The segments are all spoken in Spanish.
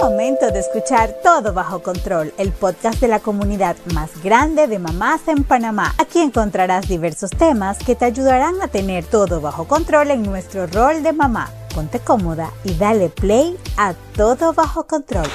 momento de escuchar Todo Bajo Control, el podcast de la comunidad más grande de mamás en Panamá. Aquí encontrarás diversos temas que te ayudarán a tener todo bajo control en nuestro rol de mamá. Ponte cómoda y dale play a Todo Bajo Control.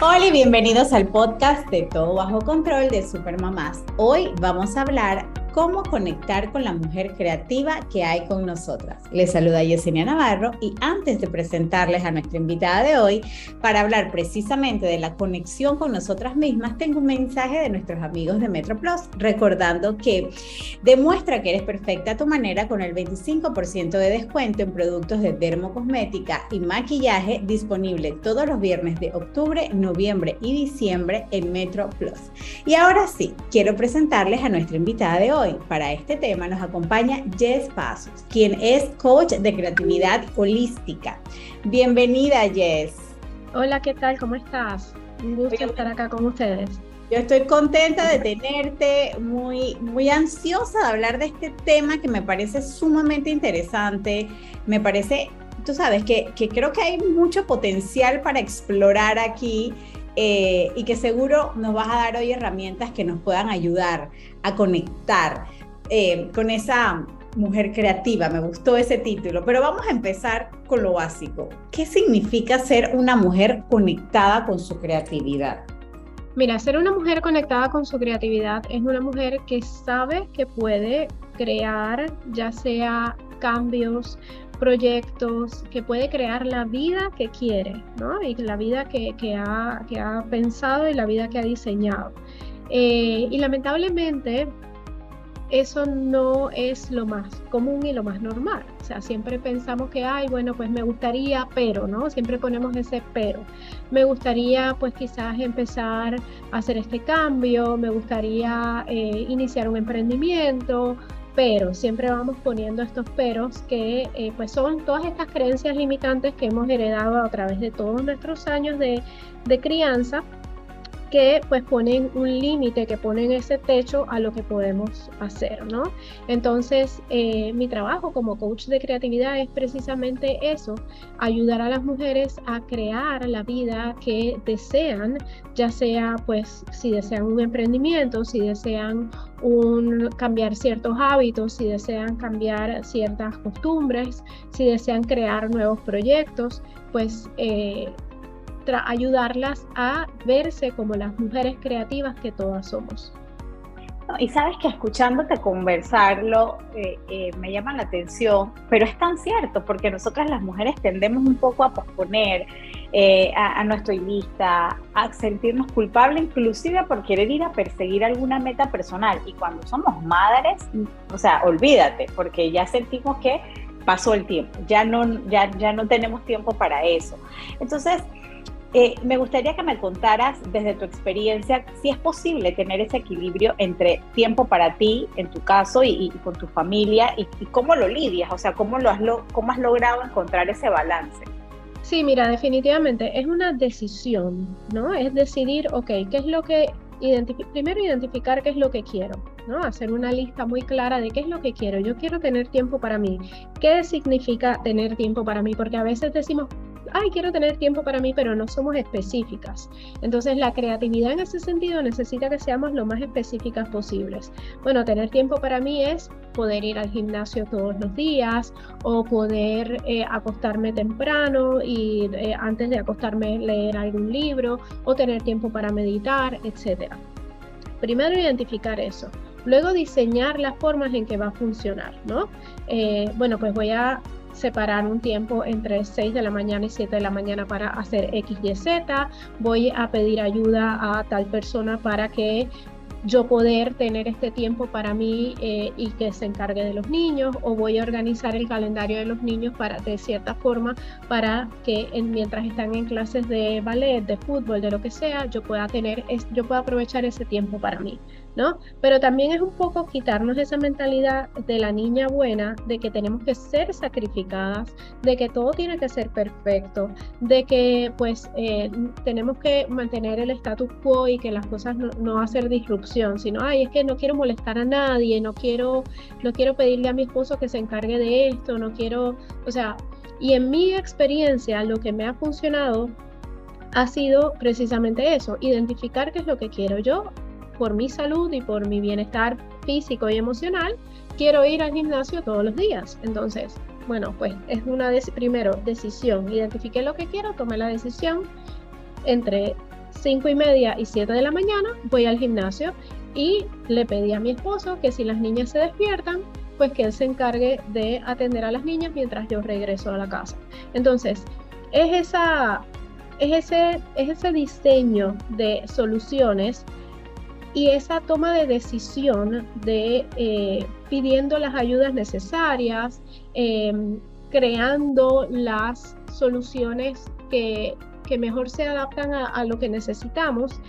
Hola y bienvenidos al podcast de Todo Bajo Control de Supermamás. Hoy vamos a hablar cómo conectar con la mujer creativa que hay con nosotras. Les saluda Yesenia Navarro y antes de presentarles a nuestra invitada de hoy, para hablar precisamente de la conexión con nosotras mismas, tengo un mensaje de nuestros amigos de MetroPlus, recordando que demuestra que eres perfecta a tu manera con el 25% de descuento en productos de dermocosmética y maquillaje disponible todos los viernes de octubre, noviembre y diciembre en MetroPlus. Y ahora sí, quiero presentarles a nuestra invitada de hoy hoy para este tema nos acompaña Jess Pasos, quien es coach de creatividad holística. Bienvenida Jess. Hola, ¿qué tal? ¿Cómo estás? Un gusto estar acá con ustedes. Yo estoy contenta de tenerte, muy, muy ansiosa de hablar de este tema que me parece sumamente interesante. Me parece, tú sabes, que, que creo que hay mucho potencial para explorar aquí eh, y que seguro nos vas a dar hoy herramientas que nos puedan ayudar a conectar eh, con esa mujer creativa. Me gustó ese título, pero vamos a empezar con lo básico. ¿Qué significa ser una mujer conectada con su creatividad? Mira, ser una mujer conectada con su creatividad es una mujer que sabe que puede crear ya sea cambios, proyectos, que puede crear la vida que quiere, ¿no? Y la vida que, ha, que ha, pensado y la vida que ha diseñado. Eh, y lamentablemente eso no es lo más común y lo más normal. O sea, siempre pensamos que, ay, bueno, pues me gustaría, pero, ¿no? Siempre ponemos ese pero. Me gustaría, pues quizás empezar a hacer este cambio, me gustaría eh, iniciar un emprendimiento, pero siempre vamos poniendo estos peros que eh, pues son todas estas creencias limitantes que hemos heredado a través de todos nuestros años de, de crianza que pues ponen un límite, que ponen ese techo a lo que podemos hacer, ¿no? Entonces, eh, mi trabajo como coach de creatividad es precisamente eso, ayudar a las mujeres a crear la vida que desean, ya sea pues si desean un emprendimiento, si desean cambiar ciertos hábitos, si desean cambiar ciertas costumbres, si desean crear nuevos proyectos, pues eh, ayudarlas a verse como las mujeres creativas que todas somos. Y sabes que escuchándote conversarlo eh, eh, me llama la atención, pero es tan cierto, porque nosotras las mujeres tendemos un poco a posponer, eh, a, no estoy lista, a sentirnos culpables, inclusive por querer ir a perseguir alguna meta personal. Y cuando somos madres, o sea, olvídate, porque ya sentimos que pasó el tiempo, ya no, ya, ya no tenemos tiempo para eso. Entonces, eh, me gustaría que me contaras desde tu experiencia si es posible tener ese equilibrio entre tiempo para ti, en tu caso, y, con tu familia, y, cómo lo lidias, o sea, cómo, has logrado encontrar ese balance. Sí, mira, definitivamente es una decisión, ¿no? Es decidir, ok, ¿qué es lo que primero identificar qué es lo que quiero, ¿no? Hacer una lista muy clara de qué es lo que quiero. Yo quiero tener tiempo para mí. ¿Qué significa tener tiempo para mí? Porque a veces decimos, ay, quiero tener tiempo para mí, pero no somos específicas. Entonces la creatividad en ese sentido necesita que seamos lo más específicas posibles. Bueno, tener tiempo para mí es poder ir al gimnasio todos los días o poder eh, acostarme temprano y eh, antes de acostarme leer algún libro o tener tiempo para meditar, etc. Primero identificar eso. Luego diseñar las formas en que va a funcionar, ¿no? Eh, bueno, pues voy a separar un tiempo entre 6 de la mañana y 7 de la mañana para hacer X, Y, Z. Voy a pedir ayuda a tal persona para que yo poder tener este tiempo para mí eh, y que se encargue de los niños o voy a organizar el calendario de los niños para de cierta forma para que mientras están en clases de ballet, de fútbol, de lo que sea, yo pueda tener yo pueda aprovechar ese tiempo para mí. Pero también es un poco quitarnos esa mentalidad de la niña buena, de que tenemos que ser sacrificadas, de que todo tiene que ser perfecto, de que pues eh, tenemos que mantener el status quo y que las cosas no, no disrupción, sino, ay, es que no quiero molestar a nadie, no quiero, no quiero pedirle a mi esposo que se encargue de esto, no quiero, o sea, Y en mi experiencia, lo que me ha funcionado ha sido precisamente eso, identificar qué es lo que quiero yo por mi salud y por mi bienestar físico y emocional. Quiero ir al gimnasio todos los días. Entonces, bueno, pues es una, primero, decisión. Identifiqué lo que quiero, tomé la decisión. Entre 5 y media y 7 de la mañana voy al gimnasio y le pedí a mi esposo que si las niñas se despiertan, pues que él se encargue de atender a las niñas mientras yo regreso a la casa. Entonces, es, esa, es, ese, es ese diseño de soluciones y esa toma de decisión de eh, pidiendo las ayudas necesarias, em, creando las soluciones que, mejor se adaptan a, lo que necesitamos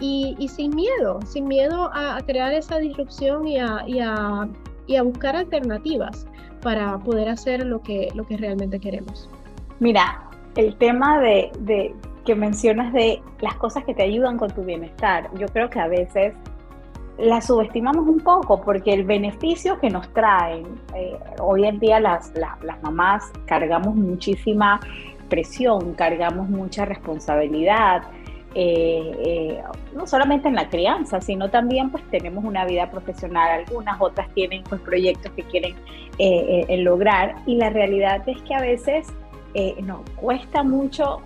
y, sin miedo, sin miedo a, crear esa disrupción y a, y a buscar alternativas para poder hacer lo que, lo que realmente queremos. Mira, el tema de que mencionas de las cosas que te ayudan con tu bienestar, yo creo que a veces las subestimamos un poco porque el beneficio que nos traen, eh, hoy en día las, las mamás cargamos muchísima presión, cargamos mucha responsabilidad, eh, eh, no solamente en la crianza, sino también pues tenemos una vida profesional, algunas otras tienen pues proyectos que quieren lograr y la realidad es que a veces nos cuesta mucho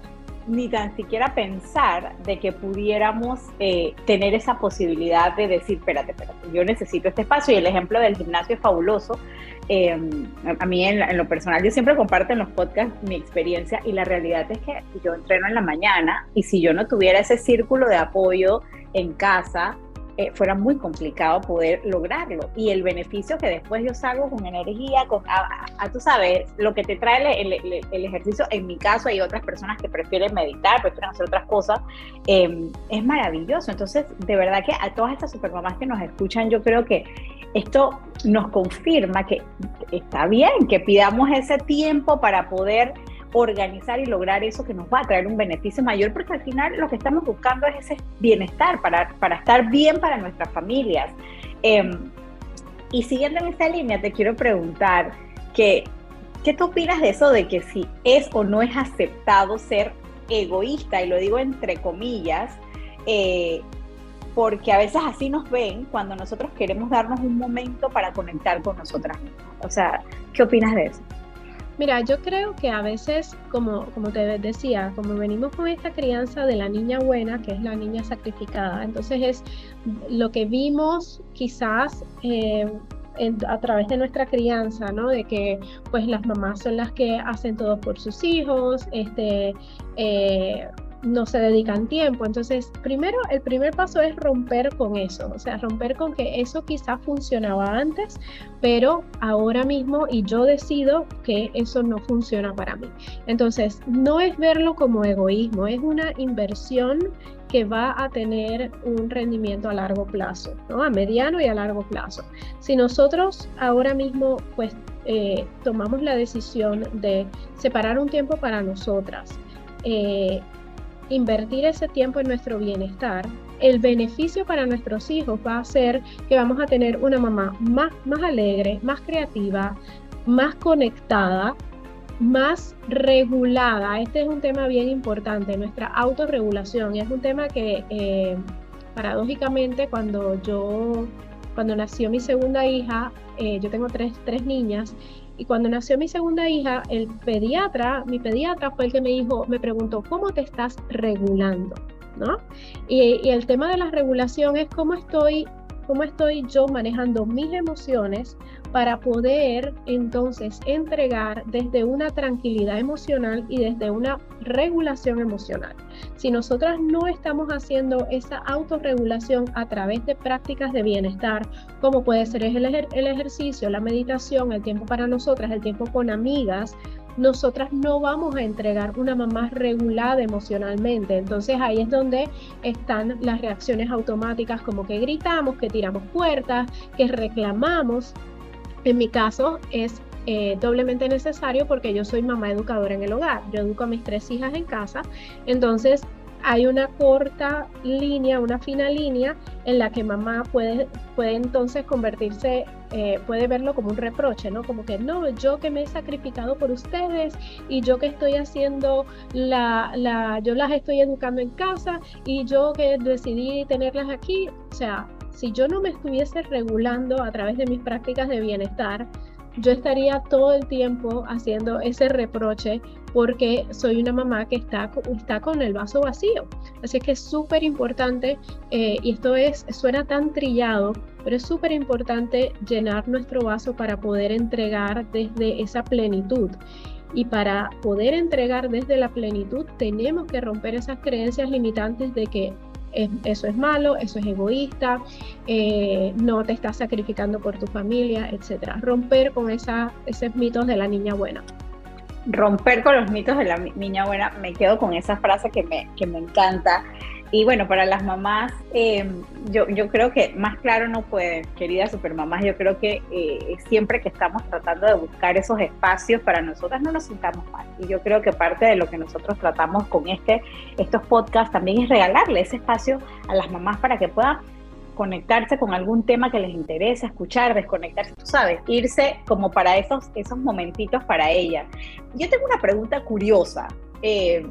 ni tan siquiera pensar de que pudiéramos tener esa posibilidad de decir, espérate, espérate, yo necesito este espacio y el ejemplo del gimnasio es fabuloso. Em, a mí en, lo personal, yo siempre comparto en los podcasts mi experiencia y la realidad es que yo entreno en la mañana y si yo no tuviera ese círculo de apoyo en casa, eh, fuera muy complicado poder lograrlo. Y el beneficio que después yo salgo con energía, con, a, tú sabes, lo que te trae el, el, ejercicio, en mi caso hay otras personas que prefieren meditar, prefieren hacer otras cosas, em, es maravilloso. Entonces, de verdad que a todas estas supermamás que nos escuchan, yo creo que esto nos confirma que está bien que pidamos ese tiempo para poder organizar y lograr eso que nos va a traer un beneficio mayor, porque al final lo que estamos buscando es ese bienestar para, para estar bien para nuestras familias. Em, y siguiendo en esta línea, te quiero preguntar que, ¿qué tú opinas de eso de que si es o no es aceptado ser egoísta, y lo digo entre comillas, eh, porque a veces así nos ven cuando nosotros queremos darnos un momento para conectar con nosotras. O sea, ¿qué opinas de eso? Mira, yo creo que a veces, como, como te decía, como venimos con esta crianza de la niña buena, que es la niña sacrificada, entonces es lo que vimos quizás eh, a través de nuestra crianza, ¿no? De que pues las mamás son las que hacen todo por sus hijos, este... Eh, no se dedican tiempo. Entonces, primero, el primer paso es romper con eso, o sea, romper con que eso quizá funcionaba antes, pero ahora mismo y yo decido que eso no funciona para mí. Entonces, no es verlo como egoísmo, es una inversión que va a tener un rendimiento a largo plazo, ¿no? a mediano y a largo plazo. Si nosotros ahora mismo pues eh, tomamos la decisión de separar un tiempo para nosotras, eh, invertir ese tiempo en nuestro bienestar, el beneficio para nuestros hijos va a ser que vamos a tener una mamá más, más alegre, más creativa, más conectada, más regulada. Este es un tema bien importante, nuestra autorregulación. Es un tema que eh, paradójicamente cuando yo, cuando nació mi segunda hija, eh, yo tengo tres, tres niñas, y cuando nació mi segunda hija, el pediatra, mi pediatra fue el que me dijo, me preguntó, ¿cómo te estás regulando? ¿No? Y, el tema de la regulación es cómo estoy cómo estoy yo manejando mis emociones para poder entonces entregar desde una tranquilidad emocional y desde una regulación emocional. Si nosotras no estamos haciendo esa autorregulación a través de prácticas de bienestar, como puede ser el, el ejercicio, la meditación, el tiempo para nosotras, el tiempo con amigas, nosotras no vamos a entregar una mamá regulada emocionalmente. Entonces ahí es donde están las reacciones automáticas como que gritamos, que tiramos puertas, que reclamamos. En mi caso es eh, doblemente necesario porque yo soy mamá educadora en el hogar. Yo educo a mis tres hijas en casa. Entonces hay una corta línea, una fina línea en la que mamá puede, puede entonces convertirse, eh, puede verlo como un reproche, ¿no? Como que no, yo que me he sacrificado por ustedes y yo que estoy haciendo la, la, yo las estoy educando en casa y yo que decidí tenerlas aquí, o sea, si yo no me estuviese regulando a través de mis prácticas de bienestar, yo estaría todo el tiempo haciendo ese reproche porque soy una mamá que está, está con el vaso vacío. Así que es súper importante, eh, y esto es, suena tan trillado, pero es súper importante llenar nuestro vaso para poder entregar desde esa plenitud. Y para poder entregar desde la plenitud tenemos que romper esas creencias limitantes de que eso es malo, eso es egoísta, eh, no te estás sacrificando por tu familia, etc. Romper con esa, esos mitos de la niña buena. Romper con los mitos de la niña buena, me quedo con esa frase que me, que me encanta. Y bueno, para las mamás, eh, yo, yo creo que más claro no puede, queridas supermamás, yo creo que eh, siempre que estamos tratando de buscar esos espacios para nosotras no nos sintamos mal. Y yo creo que parte de lo que nosotros tratamos con este, estos podcasts también es regalarle ese espacio a las mamás para que puedan conectarse con algún tema que les interesa, escuchar, desconectarse, tú sabes, irse como para esos, esos momentitos para ella. Yo tengo una pregunta curiosa. Eh,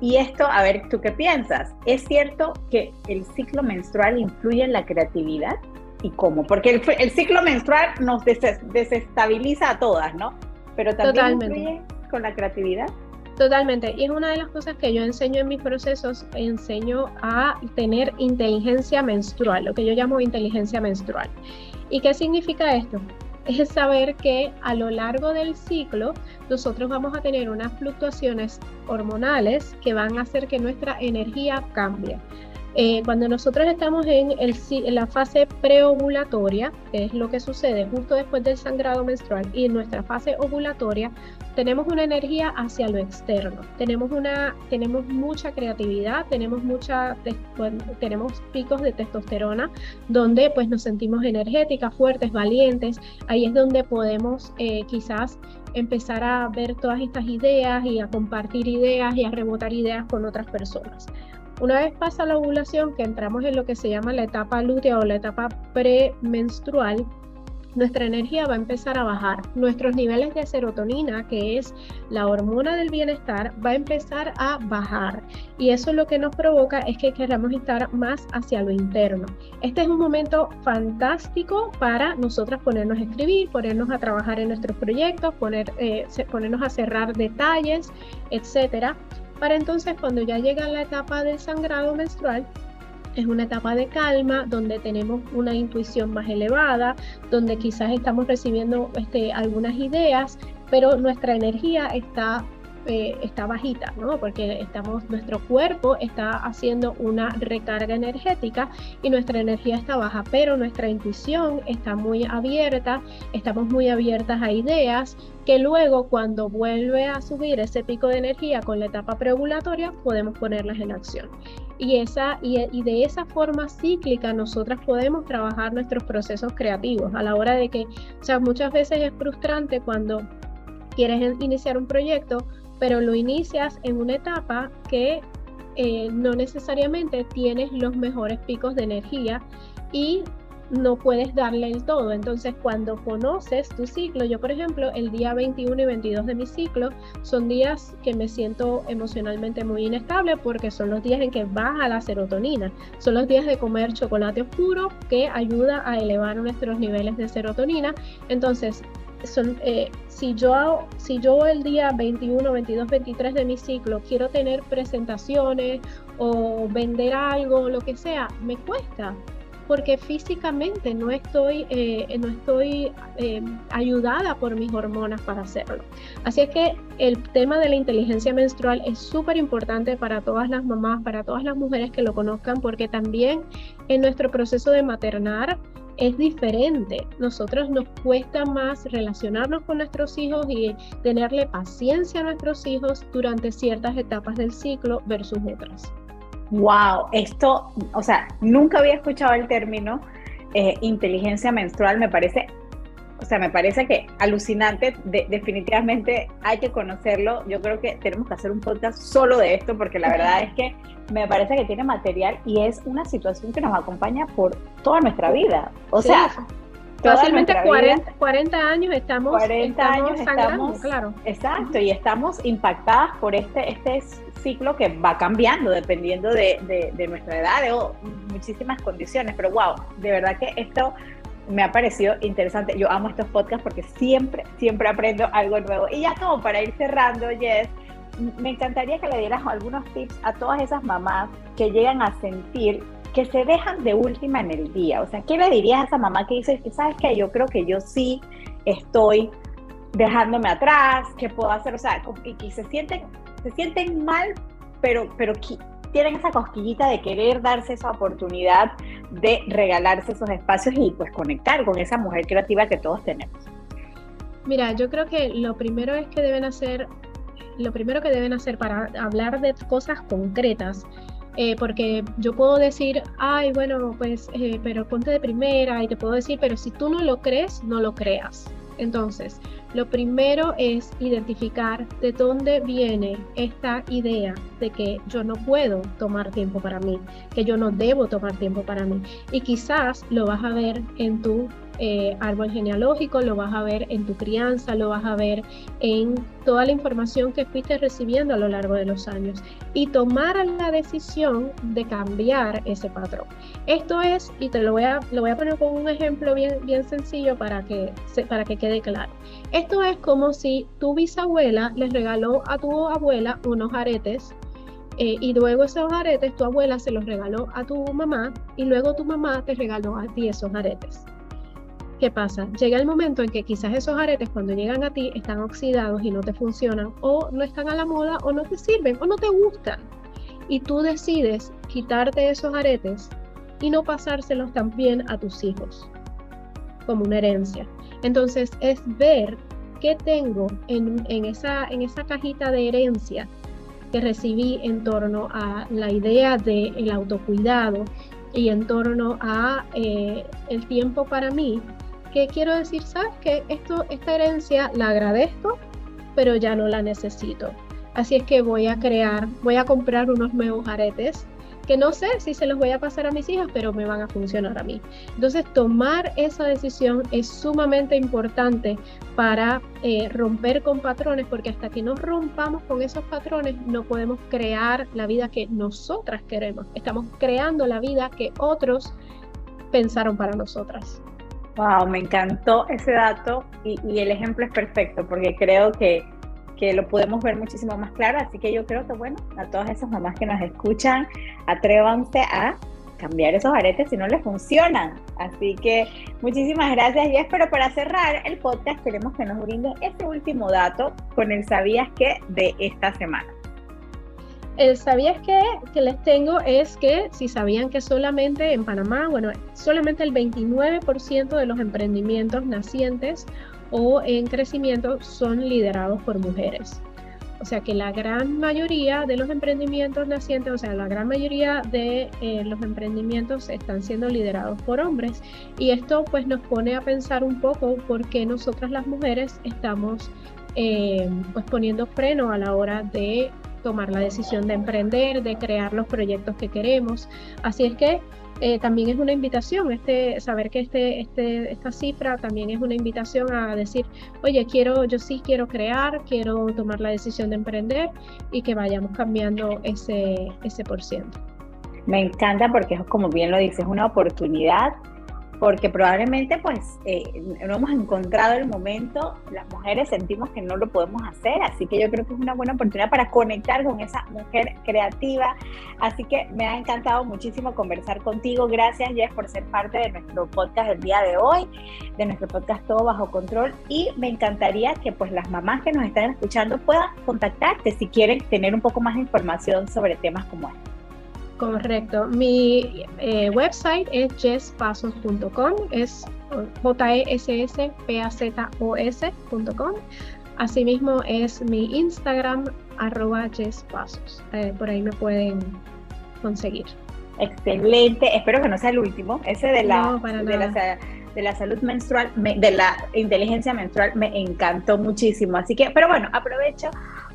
y esto, a ver, ¿tú qué piensas? ¿Es cierto que el ciclo menstrual influye en la creatividad? ¿Y cómo? Porque el, ciclo menstrual nos desestabiliza a todas, ¿no? Pero también influye con la creatividad. Totalmente. Y es una de las cosas que yo enseño en mis procesos, enseño a tener inteligencia menstrual, lo que yo llamo inteligencia menstrual. ¿Y qué significa esto? Es saber que a lo largo del ciclo nosotros vamos a tener unas fluctuaciones hormonales que van a hacer que nuestra energía cambie. Eh, cuando nosotros estamos en, la fase preovulatoria, que es lo que sucede justo después del sangrado menstrual, y en nuestra fase ovulatoria, tenemos una energía hacia lo externo. Tenemos, una, tenemos mucha creatividad, tenemos, mucha, tenemos picos de testosterona, donde pues nos sentimos energéticas, fuertes, valientes. Ahí es donde podemos eh, quizás empezar a ver todas estas ideas y a compartir ideas y a rebotar ideas con otras personas. Una vez pasa la ovulación, que entramos en lo que se llama la etapa lútea o la etapa premenstrual, nuestra energía va a empezar a bajar. Nuestros niveles de serotonina, que es la hormona del bienestar, va a empezar a bajar. Y eso lo que nos provoca es que queramos estar más hacia lo interno. Este es un momento fantástico para nosotras ponernos a escribir, ponernos a trabajar en nuestros proyectos, poner, eh, ponernos a cerrar detalles, etcétera para entonces cuando ya llega la etapa del sangrado menstrual, es una etapa de calma donde tenemos una intuición más elevada, donde quizás estamos recibiendo este, algunas ideas, pero nuestra energía está eh, está bajita, ¿no? Porque estamos, nuestro cuerpo está haciendo una recarga energética y nuestra energía está baja, pero nuestra intuición está muy abierta, estamos muy abiertas a ideas que luego cuando vuelve a subir ese pico de energía con la etapa preovulatoria podemos ponerlas en acción. Y, esa, y, y de esa forma cíclica nosotras podemos trabajar nuestros procesos creativos a la hora de que, o sea, muchas veces es frustrante cuando quieres iniciar un proyecto, pero lo inicias en una etapa que eh, no necesariamente tienes los mejores picos de energía y no puedes darle el todo. Entonces, cuando conoces tu ciclo, yo por ejemplo, el día 21 y 22 de mi ciclo son días que me siento emocionalmente muy inestable porque son los días en que baja la serotonina. Son los días de comer chocolate oscuro que ayuda a elevar nuestros niveles de serotonina. Entonces, eh, si, yo, si yo el día 21, 22, 23 de mi ciclo quiero tener presentaciones o vender algo, lo que sea, me cuesta porque físicamente no estoy, eh, no estoy eh, ayudada por mis hormonas para hacerlo. Así es que el tema de la inteligencia menstrual es súper importante para todas las mamás, para todas las mujeres que lo conozcan, porque también en nuestro proceso de maternar, es diferente. Nosotros nos cuesta más relacionarnos con nuestros hijos y tenerle paciencia a nuestros hijos durante ciertas etapas del ciclo versus otras. Wow, esto, o sea, nunca había escuchado el término eh, inteligencia menstrual, me parece o sea, me parece que alucinante, definitivamente hay que conocerlo. Yo creo que tenemos que hacer un podcast solo de esto porque la verdad es que me parece que tiene material y es una situación que nos acompaña por toda nuestra vida. O sea, Fácilmente 40, 40, años estamos 40 años estamos, claro. Exacto, y estamos impactadas por este, este ciclo que va cambiando dependiendo de, de, nuestra edad o muchísimas condiciones. Pero wow, de verdad que esto me ha parecido interesante. Yo amo estos podcasts porque siempre, siempre aprendo algo nuevo. Y ya como para ir cerrando, Jess, me encantaría que le dieras algunos tips a todas esas mamás que llegan a sentir que se dejan de última en el día. O sea, ¿qué le dirías a esa mamá que dice que sabes que yo creo que yo sí estoy dejándome atrás, qué puedo hacer? O sea, que, se sienten, se sienten mal, pero, pero tienen esa cosquillita de querer darse esa oportunidad de regalarse esos espacios y pues conectar con esa mujer creativa que todos tenemos. Mira, yo creo que lo primero es que deben hacer, lo primero que deben hacer para hablar de cosas concretas eh, porque yo puedo decir, ay, bueno, pues, eh, pero ponte de primera y te puedo decir, pero si tú no lo crees, no lo creas. Entonces, lo primero es identificar de dónde viene esta idea de que yo no puedo tomar tiempo para mí, que yo no debo tomar tiempo para mí. Y quizás lo vas a ver en tu eh, árbol genealógico, lo vas a ver en tu crianza, lo vas a ver en toda la información que fuiste recibiendo a lo largo de los años y tomar la decisión de cambiar ese patrón. Esto es, y te lo voy a, lo voy a poner con un ejemplo bien, bien sencillo para que, para que quede claro. Esto es como si tu bisabuela les regaló a tu abuela unos aretes eh, y luego esos aretes tu abuela se los regaló a tu mamá y luego tu mamá te regaló a ti esos aretes. ¿Qué pasa? Llega el momento en que quizás esos aretes cuando llegan a ti están oxidados y no te funcionan o no están a la moda o no te sirven o no te gustan. Y tú decides quitarte esos aretes y no pasárselos también a tus hijos como una herencia. Entonces es ver qué tengo en, esa, en esa cajita de herencia que recibí en torno a la idea del autocuidado y en torno a eh, el tiempo para mí que quiero decir, sabes que esto, esta herencia la agradezco, pero ya no la necesito. Así es que voy a crear, voy a comprar unos nuevos aretes que no sé si se los voy a pasar a mis hijas, pero me van a funcionar a mí. Entonces, tomar esa decisión es sumamente importante para eh, romper con patrones, porque hasta que no rompamos con esos patrones, no podemos crear la vida que nosotras queremos. Estamos creando la vida que otros pensaron para nosotras. Wow, me encantó ese dato y, el ejemplo es perfecto porque creo que, que, lo podemos ver muchísimo más claro. Así que yo creo que, bueno, a todas esas mamás que nos escuchan, atrévanse a cambiar esos aretes si no les funcionan. Así que muchísimas gracias y espero para cerrar el podcast queremos que nos brinden ese último dato con el sabías que de esta semana el sabías que, que les tengo es que si sabían que solamente en Panamá, bueno, solamente el 29% de los emprendimientos nacientes o en crecimiento son liderados por mujeres. O sea que la gran mayoría de los emprendimientos nacientes, o sea, la gran mayoría de eh, los emprendimientos están siendo liderados por hombres. Y esto pues nos pone a pensar un poco por qué nosotras las mujeres estamos eh, pues poniendo freno a la hora de tomar la decisión de emprender, de crear los proyectos que queremos. Así es que eh, también es una invitación, este, saber que este, este, esta cifra también es una invitación a decir, oye, quiero, yo sí quiero crear, quiero tomar la decisión de emprender y que vayamos cambiando ese, ese por ciento. Me encanta porque, como bien lo dices, es una oportunidad porque probablemente pues eh, no hemos encontrado el momento, las mujeres sentimos que no lo podemos hacer, así que yo creo que es una buena oportunidad para conectar con esa mujer creativa, así que me ha encantado muchísimo conversar contigo, gracias Jess por ser parte de nuestro podcast del día de hoy, de nuestro podcast Todo Bajo Control. Y me encantaría que pues las mamás que nos están escuchando puedan contactarte si quieren tener un poco más de información sobre temas como este. Correcto. Mi eh, website es jesspasos.com, es j e s s p a z o s.com. Asimismo es mi Instagram, arroba jesspasos. Eh, por ahí me pueden conseguir. Excelente, espero que no sea el último, ese de la, de la de la salud menstrual, de la inteligencia menstrual, me encantó muchísimo. Así que, pero bueno, aprovecho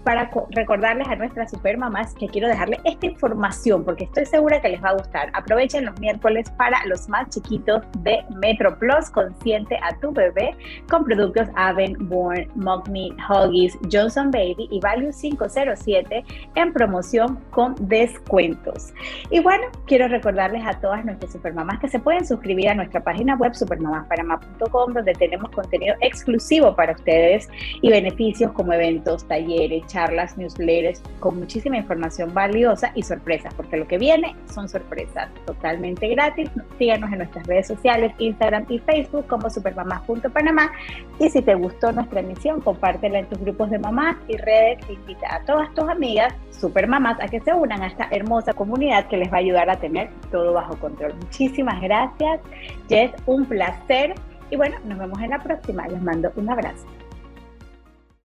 para recordarles a nuestras supermamás que quiero dejarles esta información porque estoy segura que les va a gustar. Aprovechen los miércoles para los más chiquitos de Metro Plus, Consciente a tu bebé, con productos Aven, Born, Mogme, Huggies, Johnson Baby y Value 507 en promoción con descuentos. Y bueno, quiero recordarles a todas nuestras supermamás que se pueden suscribir a nuestra página web supermamasparama.com donde tenemos contenido exclusivo para ustedes y beneficios como eventos, talleres, charlas, newsletters con muchísima información valiosa y sorpresas, porque lo que viene son sorpresas totalmente gratis. Síganos en nuestras redes sociales, Instagram y Facebook como supermamás.panamá. Y si te gustó nuestra emisión, compártela en tus grupos de mamás y redes. Invita a todas tus amigas supermamás a que se unan a esta hermosa comunidad que les va a ayudar a tener todo bajo control. Muchísimas gracias, Jess, un placer. Y bueno, nos vemos en la próxima. Les mando un abrazo.